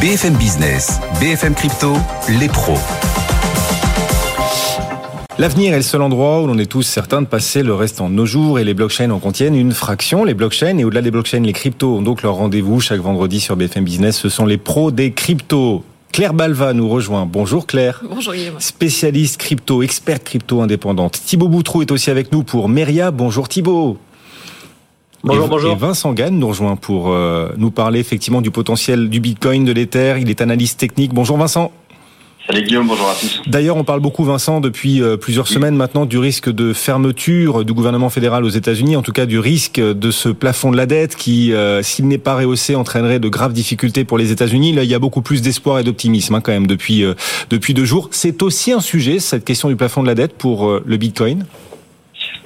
BFM Business, BFM Crypto, les pros. L'avenir est le seul endroit où l'on est tous certains de passer le restant de nos jours et les blockchains en contiennent une fraction. Les blockchains et au-delà des blockchains, les cryptos ont donc leur rendez-vous chaque vendredi sur BFM Business. Ce sont les pros des cryptos. Claire Balva nous rejoint. Bonjour Claire. Bonjour Guillaume. Spécialiste crypto, experte crypto indépendante. Thibaut Boutrou est aussi avec nous pour Meria. Bonjour Thibaut. Bonjour, bonjour. Et Vincent Gann nous rejoint pour euh, nous parler effectivement du potentiel du Bitcoin, de l'Ether. Il est analyste technique. Bonjour Vincent. Salut Guillaume, bonjour à tous. D'ailleurs, on parle beaucoup, Vincent, depuis euh, plusieurs semaines maintenant, du risque de fermeture du gouvernement fédéral aux États-Unis, en tout cas du risque de ce plafond de la dette qui, euh, s'il n'est pas rehaussé, entraînerait de graves difficultés pour les États-Unis. Là, il y a beaucoup plus d'espoir et d'optimisme hein, quand même depuis depuis deux jours. C'est aussi un sujet, cette question du plafond de la dette pour le Bitcoin?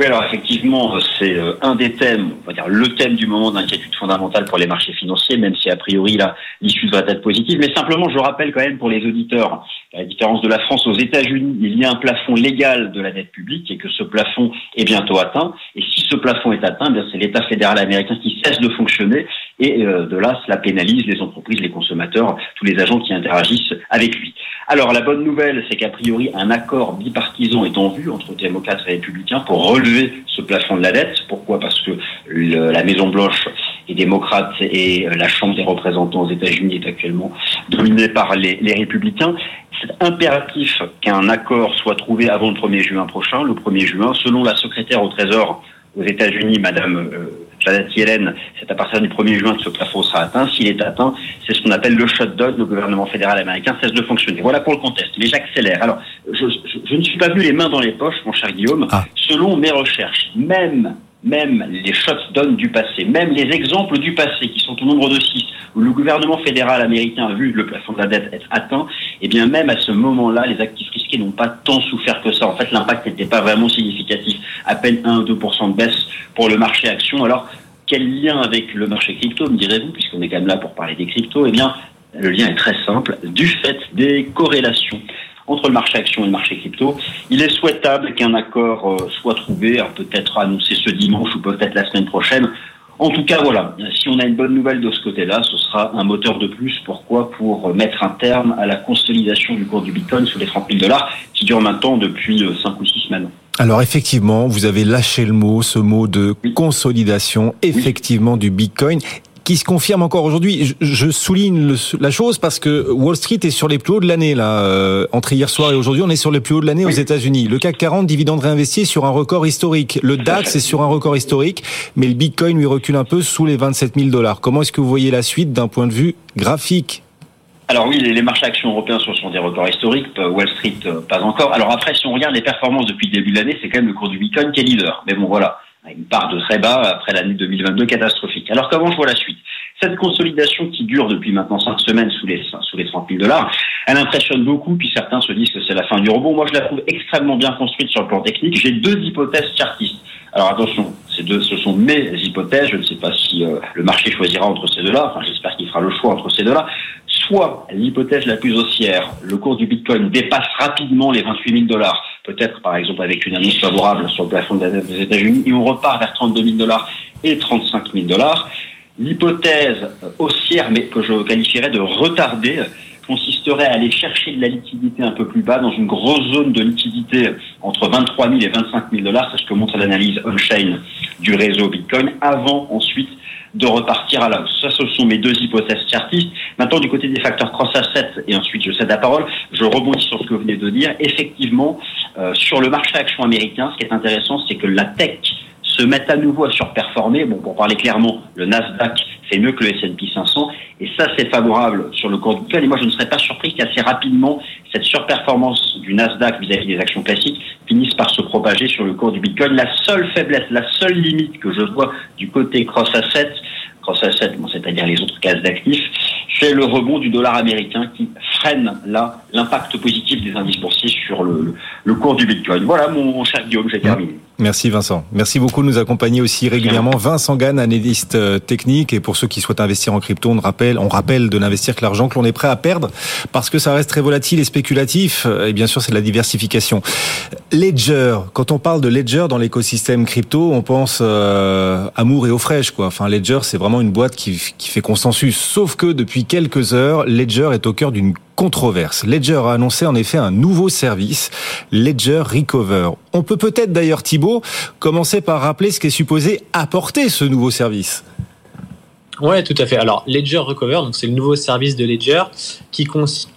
Oui, alors effectivement, c'est euh, un des thèmes, on va dire le thème du moment d'inquiétude fondamentale pour les marchés financiers, même si a priori là l'issue devrait être positive. Mais simplement, je rappelle quand même pour les auditeurs, à la différence de la France aux États-Unis, il y a un plafond légal de la dette publique et que ce plafond est bientôt atteint. Et si ce plafond est atteint, eh c'est l'État fédéral américain qui cesse de fonctionner et euh, de là, cela pénalise les entreprises, les consommateurs, tous les agents qui interagissent avec lui. Alors la bonne nouvelle, c'est qu'a priori un accord bipartisan est en vue entre démocrates et républicains pour relever ce plafond de la dette. Pourquoi Parce que la Maison Blanche est démocrate et la Chambre des représentants aux États-Unis est actuellement dominée par les, les républicains. C'est impératif qu'un accord soit trouvé avant le 1er juin prochain. Le 1er juin, selon la secrétaire au Trésor aux États-Unis, Madame euh, Janet Yellen, c'est à partir du 1er juin que ce plafond sera atteint. S'il est atteint, c'est ce qu'on appelle le shutdown. Le gouvernement fédéral américain cesse de fonctionner. Voilà pour le contexte. Mais j'accélère. Alors, je, je, ne suis pas venu les mains dans les poches, mon cher Guillaume. Ah. Selon mes recherches, même même les shutdowns du passé, même les exemples du passé, qui sont au nombre de six, où le gouvernement fédéral américain a vu le plafond de la dette être atteint, et eh bien même à ce moment-là, les actifs risqués n'ont pas tant souffert que ça. En fait, l'impact n'était pas vraiment significatif, à peine 1 ou 2 de baisse pour le marché action. Alors, quel lien avec le marché crypto, me direz-vous, puisqu'on est quand même là pour parler des cryptos Eh bien, le lien est très simple, du fait des corrélations entre le marché action et le marché crypto. Il est souhaitable qu'un accord euh, soit trouvé, peut-être annoncé ce dimanche ou peut-être la semaine prochaine. En tout cas, voilà, si on a une bonne nouvelle de ce côté-là, ce sera un moteur de plus. Pourquoi? Pour mettre un terme à la consolidation du cours du Bitcoin sous les 30 000 dollars qui dure maintenant depuis 5 ou 6 semaines. Alors effectivement, vous avez lâché le mot, ce mot de consolidation, effectivement, du Bitcoin qui se confirme encore aujourd'hui. Je, souligne la chose parce que Wall Street est sur les plus hauts de l'année là. Euh, entre hier soir et aujourd'hui, on est sur les plus hauts de l'année aux États-Unis. Le CAC 40 dividende réinvesti sur un record historique. Le DAX est sur un record historique, mais le Bitcoin lui recule un peu sous les 27 000 dollars. Comment est-ce que vous voyez la suite d'un point de vue graphique? Alors oui, les, marchés actions européens sont des records historiques, Wall Street euh, pas encore. Alors après, si on regarde les performances depuis le début de l'année, c'est quand même le cours du Bitcoin qui est leader. Mais bon, voilà, une part de très bas après l'année 2022 catastrophique. Alors comment je vois la suite? Cette consolidation qui dure depuis maintenant cinq semaines sous les, sous les 30 000 dollars, elle impressionne beaucoup, puis certains se disent que c'est la fin du rebond. Moi, je la trouve extrêmement bien construite sur le plan technique. J'ai deux hypothèses chartistes. Alors attention, ces deux, ce sont mes hypothèses. Je ne sais pas si euh, le marché choisira entre ces deux-là. Enfin, j'espère qu'il fera le choix entre ces deux-là. Soit l'hypothèse la plus haussière, le cours du Bitcoin dépasse rapidement les 28 000 dollars peut-être par exemple avec une annonce favorable sur le plafond des États-Unis, et on repart vers 32 000 dollars et 35 000 dollars. L'hypothèse haussière, mais que je qualifierais de retardée, consisterait à aller chercher de la liquidité un peu plus bas dans une grosse zone de liquidité entre 23 000 et 25 000 dollars, c'est ce que montre l'analyse on-chain du réseau Bitcoin, avant ensuite de repartir à la hausse. Ça, ce sont mes deux hypothèses chartistes. Maintenant, du côté des facteurs cross-asset, et ensuite je cède la parole, je rebondis sur ce que vous venez de dire. Effectivement, euh, sur le marché action américain, ce qui est intéressant, c'est que la tech se met à nouveau à surperformer. Bon, pour parler clairement, le Nasdaq fait mieux que le S&P 500, et ça, c'est favorable sur le cours du Bitcoin. Et moi, je ne serais pas surpris qu'assez rapidement, cette surperformance du Nasdaq vis-à-vis des actions classiques finisse par se propager sur le cours du Bitcoin. La seule faiblesse, la seule limite que je vois du côté cross-asset, cross-asset, c'est-à-dire les autres cases d'actifs, c'est le rebond du dollar américain qui freine là l'impact positif des indices boursiers sur le, le, cours du Bitcoin. Voilà mon cher Guillaume, j'ai terminé. Merci Vincent. Merci beaucoup de nous accompagner aussi régulièrement. Vincent Gann, analyste euh, technique. Et pour ceux qui souhaitent investir en crypto, on rappelle, on rappelle de n'investir que l'argent que l'on est prêt à perdre parce que ça reste très volatile et spéculatif. Et bien sûr, c'est de la diversification. Ledger. Quand on parle de Ledger dans l'écosystème crypto, on pense euh, amour et eau fraîche, quoi. Enfin, Ledger, c'est vraiment une boîte qui, qui fait consensus. Sauf que depuis quelques heures, Ledger est au cœur d'une controverse. Ledger a annoncé en effet un nouveau service, Ledger Recover. On peut peut-être d'ailleurs, Thibault, commencer par rappeler ce qu'est supposé apporter ce nouveau service. Ouais, tout à fait. Alors, Ledger Recover, donc c'est le nouveau service de Ledger qui consiste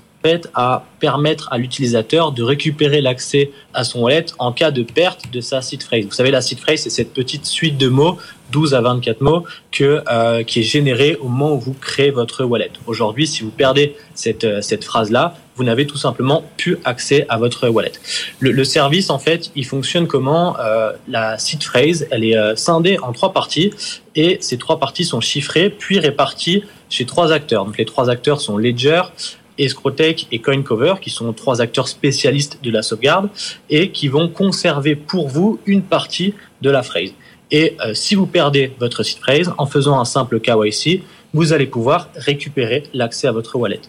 à permettre à l'utilisateur de récupérer l'accès à son wallet en cas de perte de sa seed phrase. Vous savez, la seed phrase, c'est cette petite suite de mots, 12 à 24 mots, que, euh, qui est générée au moment où vous créez votre wallet. Aujourd'hui, si vous perdez cette, euh, cette phrase-là, vous n'avez tout simplement plus accès à votre wallet. Le, le service, en fait, il fonctionne comment euh, La seed phrase, elle est euh, scindée en trois parties et ces trois parties sont chiffrées puis réparties chez trois acteurs. Donc les trois acteurs sont Ledger, Escrotech et CoinCover, qui sont trois acteurs spécialistes de la sauvegarde et qui vont conserver pour vous une partie de la phrase. Et euh, si vous perdez votre seed phrase en faisant un simple KYC, vous allez pouvoir récupérer l'accès à votre wallet.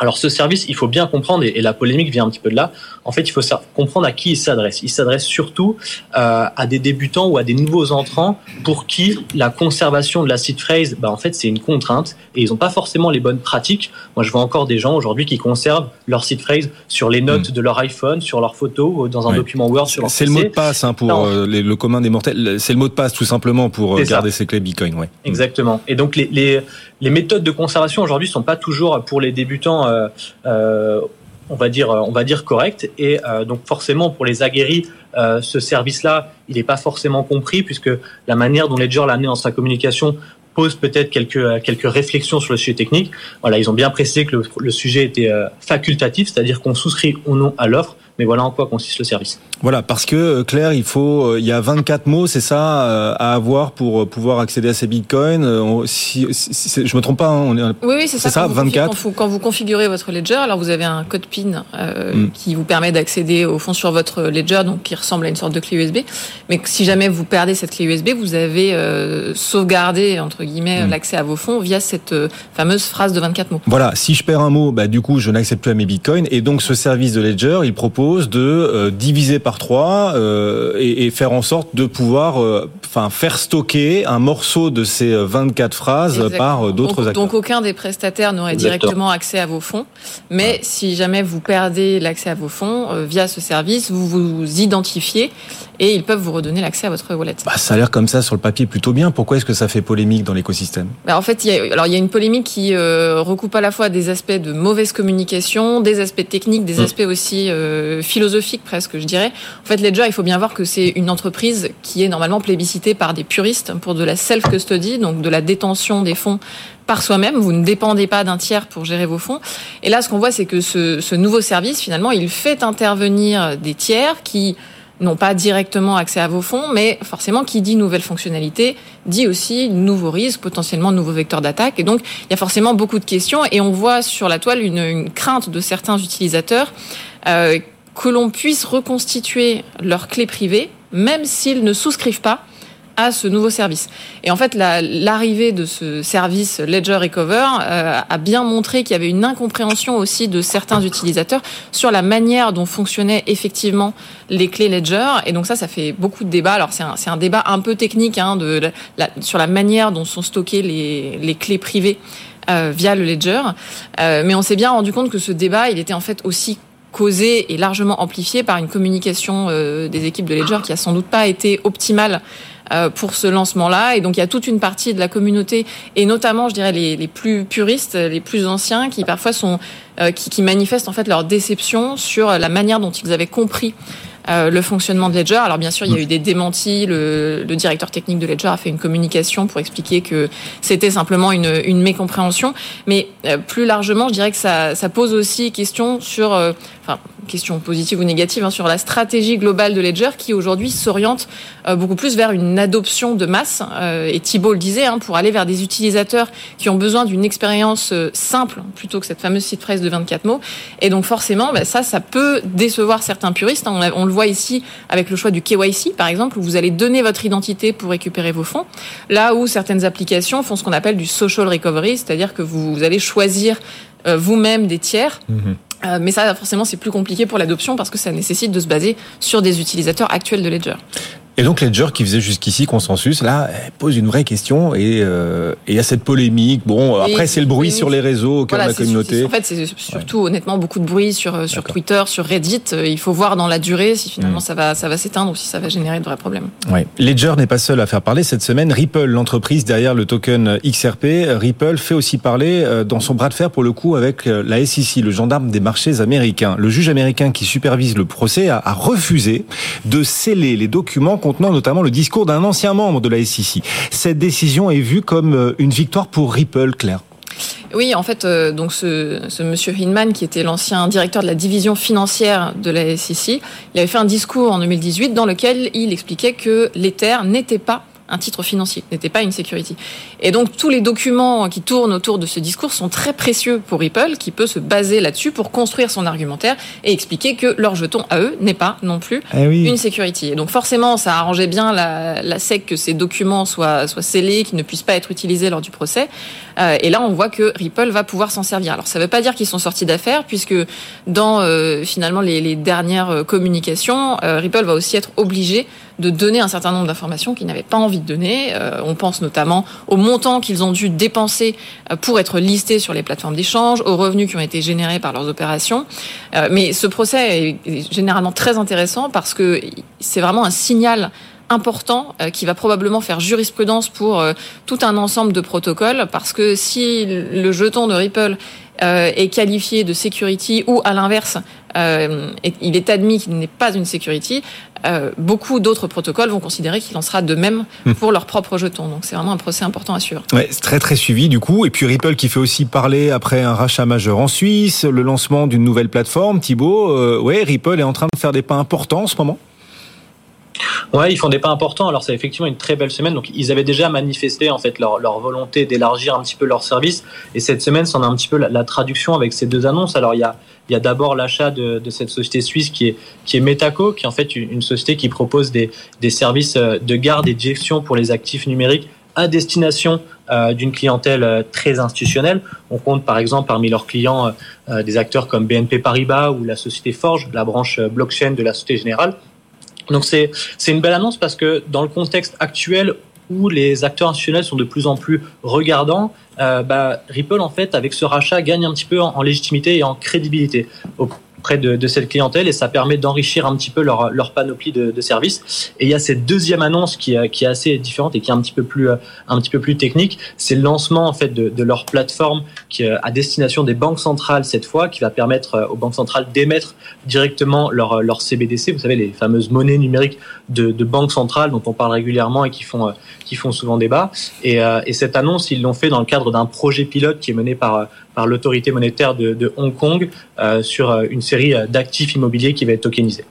Alors ce service, il faut bien comprendre, et, la polémique vient un petit peu de là, en fait, il faut comprendre à qui il s'adresse. Il s'adresse surtout euh, à des débutants ou à des nouveaux entrants pour qui la conservation de la seed phrase, bah, en fait, c'est une contrainte et ils n'ont pas forcément les bonnes pratiques. Moi, je vois encore des gens aujourd'hui qui conservent leur seed phrase sur les notes mm. de leur iPhone, sur leur photo, ou dans un document Word sur leur C'est le mot de passe hein, pour euh, le commun des mortels. C'est le mot de passe tout simplement pour euh, garder ses clés Bitcoin. Ouais. Exactement. Et donc les, les, les méthodes de conservation aujourd'hui sont pas toujours pour les débutants. Euh, euh, on va dire, on dire correct. Et euh, donc forcément, pour les aguerris, euh, ce service-là, il n'est pas forcément compris puisque la manière dont Ledger l'a amené dans sa communication pose peut-être quelques réflexions sur le sujet technique. Voilà, ils ont bien précisé que le, le sujet était facultatif, c'est-à-dire qu'on souscrit ou non à l'offre, mais voilà en quoi consiste le service. Voilà, parce que euh, Claire, il faut, euh, il y a 24 mots, c'est ça, euh, à avoir pour pouvoir accéder à ces bitcoins. Si, si, je me trompe pas, hein, on est, oui, oui c'est ça. ça 24. Vous, quand vous configurez votre ledger, alors vous avez un code PIN euh, mm. qui vous permet d'accéder au fond sur votre ledger, donc qui ressemble à une sorte de clé USB. Mais si jamais vous perdez cette clé USB, vous avez euh, sauvegardé entre guillemets mm. l'accès à vos fonds via cette fameuse phrase de 24 mots. Voilà, si je perds un mot, bah du coup je n'accède plus à mes bitcoins, et donc ce service de ledger, il propose de euh, diviser par trois euh, et, faire en sorte de pouvoir euh, enfin faire stocker un morceau de ces 24 phrases par d'autres acteurs. Donc aucun des prestataires n'aurait directement accès à vos fonds, mais si jamais vous perdez l'accès à vos fonds via ce service, vous vous identifiez et ils peuvent vous redonner l'accès à votre wallet. Bah, ça a l'air comme ça sur le papier plutôt bien. Pourquoi est-ce que ça fait polémique dans l'écosystème? Bah, En fait, il y a, alors il y a une polémique qui recoupe à la fois des aspects de mauvaise communication, des aspects techniques, des mmh. aspects aussi philosophique presque, je dirais. En fait, Ledger, il faut bien voir que c'est une entreprise qui est normalement plébiscitée par des puristes pour de la self-custody, donc de la détention des fonds par soi-même. Vous ne dépendez pas d'un tiers pour gérer vos fonds. Et là, ce qu'on voit, c'est que ce, ce, nouveau service, finalement, il fait intervenir des tiers qui n'ont pas directement accès à vos fonds, mais forcément, qui dit nouvelle fonctionnalité, dit aussi nouveaux risques, potentiellement nouveaux vecteurs d'attaque. Et donc, il y a forcément beaucoup de questions. Et on voit sur la toile une, crainte de certains utilisateurs euh, que l'on puisse reconstituer leurs clés privées, même s'ils ne souscrivent pas à ce nouveau service. Et en fait, l'arrivée de ce service Ledger Recover euh, a bien montré qu'il y avait une incompréhension aussi de certains utilisateurs sur la manière dont fonctionnaient effectivement les clés Ledger. Et donc ça, ça fait beaucoup de débats. Alors c'est un, un, débat un peu technique hein, de, la, sur la manière dont sont stockées les, les clés privées euh, via le Ledger. Euh, mais on s'est bien rendu compte que ce débat, il était en fait aussi causé et largement amplifié par une communication euh, des équipes de Ledger qui a sans doute pas été optimale pour ce lancement-là. Et donc il y a toute une partie de la communauté, et notamment, je dirais, les, les plus puristes, les plus anciens, qui parfois sont, euh, qui, qui, manifestent en fait leur déception sur la manière dont ils avaient compris euh, le fonctionnement de Ledger. Alors bien sûr, il y a eu des démentis. Le, le, directeur technique de Ledger a fait une communication pour expliquer que c'était simplement une, une, mécompréhension. Mais euh, plus largement, je dirais que ça, ça pose aussi question sur, euh, enfin, question positive ou négative, hein, sur la stratégie globale de Ledger qui aujourd'hui s'oriente euh, beaucoup plus vers une adoption de masse. Euh, et Thibault le disait, hein, pour aller vers des utilisateurs qui ont besoin d'une expérience euh, simple plutôt que cette fameuse site presse de 24 mots. Et donc forcément, bah, ça, ça peut décevoir certains puristes. On, on, le voit ici avec le choix du KYC, par exemple, où vous allez donner votre identité pour récupérer vos fonds. Là où certaines applications font ce qu'on appelle du social recovery, c'est-à-dire que vous, allez choisir vous-même des tiers. Mmh. Euh, mais ça, forcément, c'est plus compliqué pour l'adoption parce que ça nécessite de se baser sur des utilisateurs actuels de Ledger. Et donc Ledger, qui faisait jusqu'ici consensus, là, pose une vraie question et euh, il y a cette polémique. Bon, après, c'est le bruit sur les réseaux auquel voilà, on a communauté. En fait, c'est surtout, honnêtement, beaucoup de bruit sur, sur Twitter, sur Reddit. Euh, il faut voir dans la durée si finalement mm. ça va, ça va s'éteindre ou si ça va générer de vrais problèmes. Ouais. Ledger n'est pas seul à faire parler cette semaine. Ripple, l'entreprise derrière le token XRP, Ripple fait aussi parler euh, dans son bras de fer, pour le coup, avec euh, la SEC, le gendarme des marchés américains. Le juge américain qui supervise le procès a, a refusé de sceller les documents contenant notamment le discours d'un ancien membre de la SEC. Cette décision est vue comme euh, une victoire pour Ripple, Claire. Oui, en fait, euh, donc ce, monsieur Hinman, qui était l'ancien directeur de la division financière de la SEC, il avait fait un discours en 2018 dans lequel il expliquait que l'Ether n'était pas un titre financier, n'était pas une security. Et donc tous les documents qui tournent autour de ce discours sont très précieux pour Ripple, qui peut se baser là-dessus pour construire son argumentaire et expliquer que leur jeton à eux n'est pas non plus eh oui. une security. Et donc forcément, ça arrangeait bien la, la SEC que ces documents soient, soient scellés, qu'ils ne puissent pas être utilisés lors du procès. Euh, et là, on voit que Ripple va pouvoir s'en servir. Alors ça ne veut pas dire qu'ils sont sortis d'affaires, puisque dans euh, finalement les, les, dernières euh, communications, euh, Ripple va aussi être obligé de donner un certain nombre d'informations qu'ils n'avaient pas envie de donner. Euh, on pense notamment au montant qu'ils ont dû dépenser euh, pour être listés sur les plateformes d'échange, aux revenus qui ont été générés par leurs opérations. Euh, mais ce procès est généralement très intéressant parce que c'est vraiment un signal important euh, qui va probablement faire jurisprudence pour euh, tout un ensemble de protocoles parce que si le jeton de Ripple euh, est qualifié de security ou à l'inverse il est admis qu'il n'est pas une security, beaucoup d'autres protocoles vont considérer qu'il en sera de même hmm. pour leur propre jeton. Donc c'est vraiment un procès important à suivre. Ouais, c'est très très suivi du coup. Et puis Ripple qui fait aussi parler après un rachat majeur en Suisse, le lancement d'une nouvelle plateforme. Thibault, ouais, Ripple est en train de faire des pas importants en ce moment. Ouais, ils font des pas importants. Alors c'est effectivement une très belle semaine. Donc ils avaient déjà manifesté en fait leur, leur volonté d'élargir un petit peu leur service. Et cette semaine, c'en a un petit peu la, la, traduction avec ces deux annonces. Alors il y a il y a d'abord l'achat de, de, cette société suisse qui est qui est Metaco, qui est en fait une, une société qui propose des, des services euh, de garde et de gestion pour les actifs numériques à destination euh, d'une clientèle euh, très institutionnelle. On compte par exemple parmi leurs clients euh, des acteurs comme BNP Paribas ou la société Forge, la branche blockchain de la Société Générale. Donc c'est une belle annonce parce que dans le contexte actuel où les acteurs institutionnels sont de plus en plus regardants, euh, bah, Ripple en fait avec ce rachat gagne un petit peu en légitimité et en crédibilité auprès de, cette clientèle et ça permet d'enrichir un petit peu leur, leur panoplie de, services. Et il y a cette deuxième annonce qui, qui est assez différente et qui est un petit peu plus un petit peu plus technique, c'est le lancement en fait de, leur plateforme qui à destination des banques centrales cette fois, qui va permettre euh, aux banques centrales d'émettre directement leur leur CBDC, vous savez les fameuses monnaies numériques de, banques centrales dont on parle régulièrement et qui font euh, qui font souvent débat. Euh, et cette annonce, ils l'ont fait dans le cadre d'un projet pilote qui est mené par par l'autorité monétaire de, Hong Kong euh, sur une série d'actifs immobiliers qui va être tokenisés.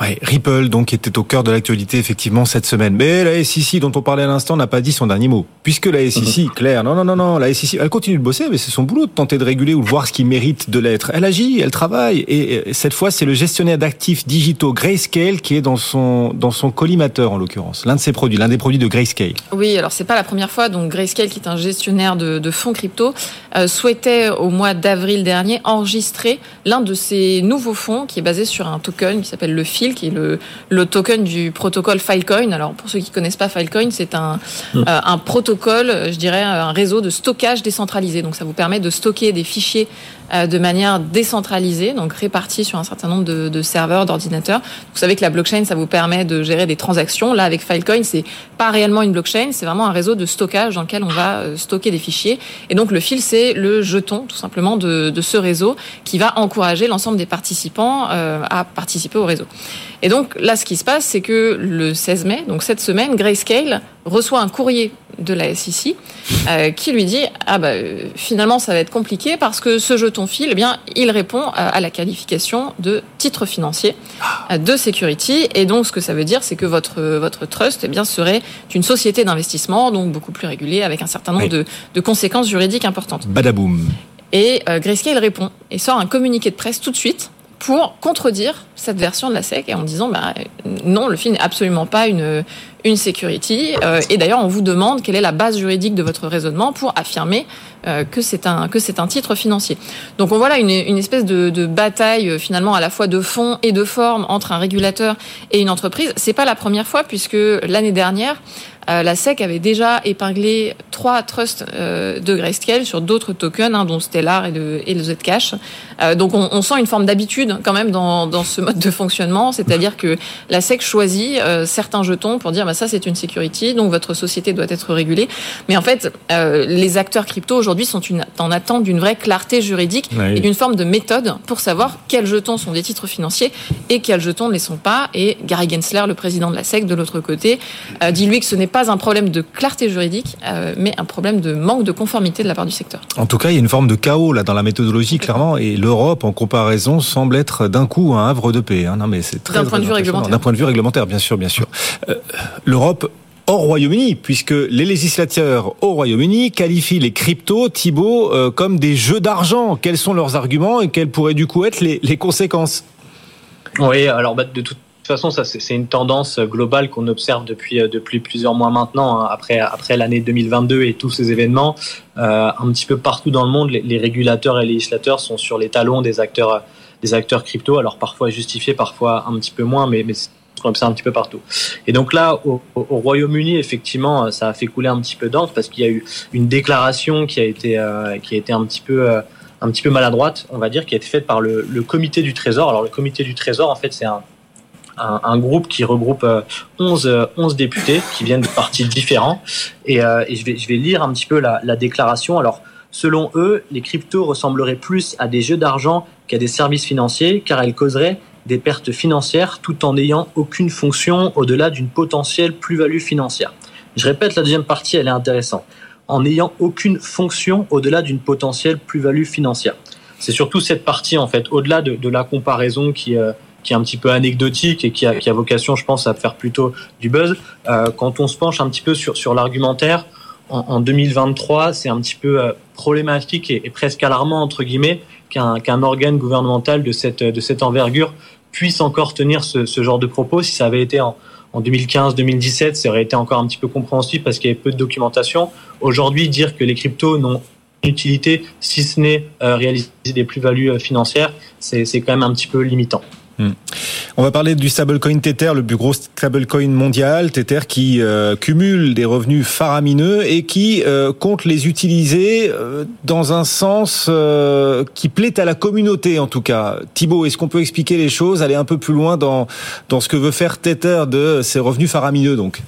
Ouais, Ripple donc était au cœur de l'actualité effectivement cette semaine. Mais la SEC dont on parlait à l'instant n'a pas dit son dernier mot. Puisque la SEC, mhm. Claire, non non non non, la SEC, elle continue de bosser, mais c'est son boulot de tenter de réguler ou de voir ce qui mérite de l'être. Elle agit, elle travaille, et cette fois c'est le gestionnaire d'actifs digitaux Grayscale qui est dans son dans son collimateur en l'occurrence, l'un de ses produits, l'un des produits de Grayscale. Oui, alors c'est pas la première fois. Donc Grayscale, qui est un gestionnaire de, de fonds crypto, euh, souhaitait au mois d'avril dernier enregistrer l'un de ses nouveaux fonds qui est basé sur un token qui s'appelle le FIL qui est le, le token du protocole Filecoin. Alors pour ceux qui connaissent pas Filecoin, c'est un, mmh. euh, un protocole, je dirais, un réseau de stockage décentralisé. Donc ça vous permet de stocker des fichiers de manière décentralisée, donc répartie sur un certain nombre de, de serveurs, d'ordinateurs. Vous savez que la blockchain, ça vous permet de gérer des transactions. Là, avec Filecoin, c'est pas réellement une blockchain, c'est vraiment un réseau de stockage dans lequel on va euh, stocker des fichiers. Et donc le fil, c'est le jeton, tout simplement, de, de ce réseau qui va encourager l'ensemble des participants euh, à participer au réseau. Et donc là, ce qui se passe, c'est que le 16 mai, donc cette semaine, Grayscale reçoit un courrier de la SEC euh, qui lui dit ah bah finalement ça va être compliqué parce que ce jeton fil eh bien il répond à, la qualification de titre financier ah. de security et donc ce que ça veut dire c'est que votre votre trust eh bien serait une société d'investissement donc beaucoup plus régulée avec un certain nombre de, de, conséquences juridiques importantes. Badaboum. Et euh, Grayscale répond et sort un communiqué de presse tout de suite pour contredire cette version de la SEC et en disant bah, non, le film n'est absolument pas une, une security. Euh, et d'ailleurs, on vous demande quelle est la base juridique de votre raisonnement pour affirmer euh, que c'est un que c'est un titre financier. Donc on voit là une, une espèce de, de, bataille euh, finalement à la fois de fond et de forme entre un régulateur et une entreprise. C'est pas la première fois puisque l'année dernière la SEC avait déjà épinglé trois trusts de Grayscale sur d'autres tokens, hein, dont Stellar et le, et le Zcash. Donc on, on, sent une forme d'habitude quand même dans, dans, ce mode de fonctionnement, c'est-à-dire que la SEC choisit certains jetons pour dire bah, ça c'est une security, donc votre société doit être régulée. Mais en fait, les acteurs crypto aujourd'hui sont une, en attente d'une vraie clarté juridique et d'une forme de méthode pour savoir quels jetons sont des titres financiers et quels jetons ne les sont pas. Et Gary Gensler, le président de la SEC, de l'autre côté, dit lui que ce n'est pas un problème de clarté juridique, euh, mais un problème de manque de conformité de la part du secteur. En tout cas, il y a une forme de chaos là dans la méthodologie, clairement, et l'Europe, en comparaison, semble être d'un coup un havre de paix. Hein. Non, mais c'est très d'un point de vue réglementaire. D'un point de vue réglementaire, bien sûr, bien sûr. Euh, L'Europe hors Royaume-Uni, puisque les législateurs au Royaume-Uni qualifient les cryptos, Thibault, euh, comme des jeux d'argent. Quels sont leurs arguments et quelles pourraient du coup être les, les conséquences? Oui, alors bah, de toute façon, ça c'est une tendance globale qu'on observe depuis euh, depuis plusieurs mois maintenant, hein, après après l'année 2022 et tous ces événements. Euh, un petit peu partout dans le monde, les, régulateurs et les législateurs sont sur les talons des acteurs des acteurs crypto. Alors parfois justifiés, parfois un petit peu moins, mais mais on observe un petit peu partout. Et donc là, au, Royaume-Uni, effectivement, ça a fait couler un petit peu d'encre parce qu'il y a eu une déclaration qui a été euh, qui a été un petit peu un petit peu maladroite, on va dire, qui a été faite par le, comité du Trésor. Alors le comité du Trésor, en fait, c'est un un, groupe qui regroupe 11, euh, 11 euh, députés qui viennent de partis différents. Et, euh, et, je, vais, je vais lire un petit peu la, la déclaration. Alors, selon eux, les cryptos ressembleraient plus à des jeux d'argent qu'à des services financiers, car elles causeraient des pertes financières tout en n'ayant aucune fonction au-delà d'une potentielle plus-value financière. Je répète, la deuxième partie, elle est intéressante. En n'ayant aucune fonction au-delà d'une potentielle plus-value financière. C'est surtout cette partie, en fait, au-delà de, la comparaison qui, euh, qui est un petit peu anecdotique et qui a, vocation, je pense, à faire plutôt du buzz. Euh, quand on se penche un petit peu sur l'argumentaire, en, en, 2023, c'est un petit peu euh, problématique et, et, presque alarmant, entre guillemets, qu'un qu'un organe gouvernemental de cette, de cette envergure puisse encore tenir ce, ce genre de propos. Si ça avait été en, en 2015-2017, ça aurait été encore un petit peu compréhensible parce qu'il y avait peu de documentation. Aujourd'hui, dire que les cryptos n'ont utilité si ce n'est euh, réaliser des plus-values euh, financières, c'est quand même un petit peu limitant. Hmm. On va parler du stablecoin Tether, le plus gros stablecoin mondial, Tether qui euh, cumule des revenus faramineux et qui euh, compte les utiliser euh, dans un sens euh, qui plaît à la communauté en tout cas. Thibaut, est-ce qu'on peut expliquer les choses, aller un peu plus loin dans, dans ce que veut faire Tether de ses revenus faramineux donc?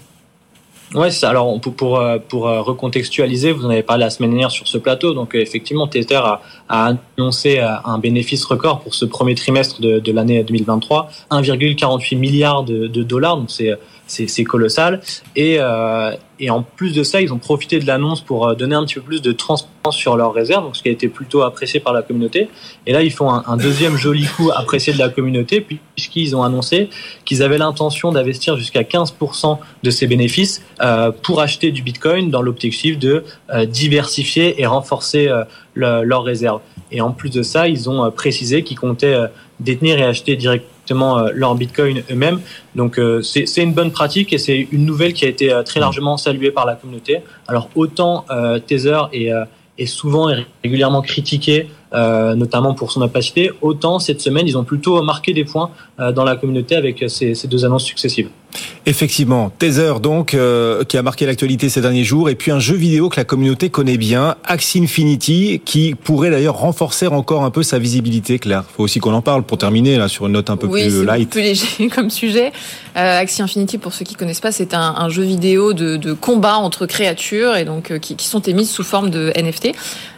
Ça. Alors pour pour, euh, pour euh, recontextualiser, vous en avez parlé la semaine dernière sur ce plateau. Donc euh, effectivement, Tether a, a annoncé un bénéfice record pour ce premier trimestre de, de l'année 2023, 1,48 milliard de, de dollars. Donc c'est c'est colossal. Et, euh, et en plus de ça, ils ont profité de l'annonce pour donner un petit peu plus de transparence sur leurs réserves, ce qui a été plutôt apprécié par la communauté. Et là, ils font un, deuxième joli coup apprécié de la communauté, puisqu'ils ont annoncé qu'ils avaient l'intention d'investir jusqu'à 15% de ces bénéfices euh, pour acheter du Bitcoin dans l'objectif de euh, diversifier et renforcer euh, le, leurs réserves. Et en plus de ça, ils ont précisé qu'ils comptaient détenir et acheter directement leur Bitcoin eux-mêmes. Donc c'est une bonne pratique et c'est une nouvelle qui a été très largement saluée par la communauté. Alors autant Tether est, est souvent et régulièrement critiqué euh, notamment pour son opacité. Autant cette semaine, ils ont plutôt marqué des points euh, dans la communauté avec ces, deux annonces successives. Effectivement, Tether donc euh, qui a marqué l'actualité ces derniers jours, et puis un jeu vidéo que la communauté connaît bien, Axie Infinity, qui pourrait d'ailleurs renforcer encore un peu sa visibilité. Claire, faut aussi qu'on en parle pour terminer là sur une note un peu oui, plus light. plus léger comme sujet. Euh, Axie Infinity, pour ceux qui connaissent pas, c'est un, un, jeu vidéo de, de, combat entre créatures et donc euh, qui, qui, sont émises sous forme de NFT.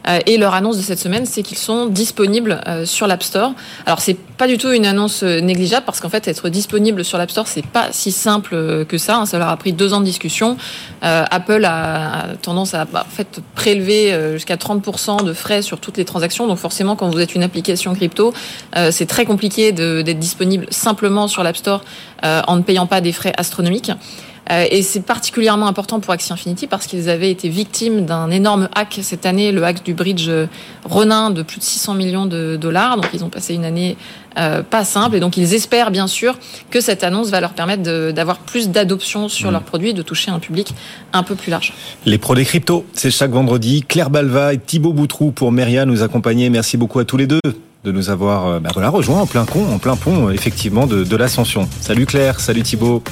Euh, et leur annonce de cette semaine, c'est qu'ils sont disponibles sur l'App Store. Alors c'est pas du tout une annonce négligeable parce qu'en fait être disponible sur l'App Store c'est pas si simple que ça. Hein. Ça leur a pris deux ans de discussion. Euh, Apple a, tendance à bah, en fait prélever euh, jusqu'à 30% de frais sur toutes les transactions. Donc forcément, quand vous êtes une application crypto, euh, c'est très compliqué d'être disponible simplement sur l'App Store en ne payant pas des frais astronomiques. Euh, et c'est particulièrement important pour Axie Infinity parce qu'ils avaient été victimes d'un énorme hack cette année, le hack du bridge Ronin de plus de 600 millions de dollars. Donc ils ont passé une année euh, pas simple et donc ils espèrent bien sûr que cette annonce va leur permettre d'avoir plus d'adoption sur mmh. leurs produits et de toucher un public un peu plus large. Les pros des cryptos, c'est chaque vendredi. Claire Balva et Thibaut Boutrou pour Meria nous accompagner. Merci beaucoup à tous les deux de nous avoir euh, bah voilà, rejoints en plein con, en plein pont effectivement de, de l'ascension. Salut Claire, salut Thibaut.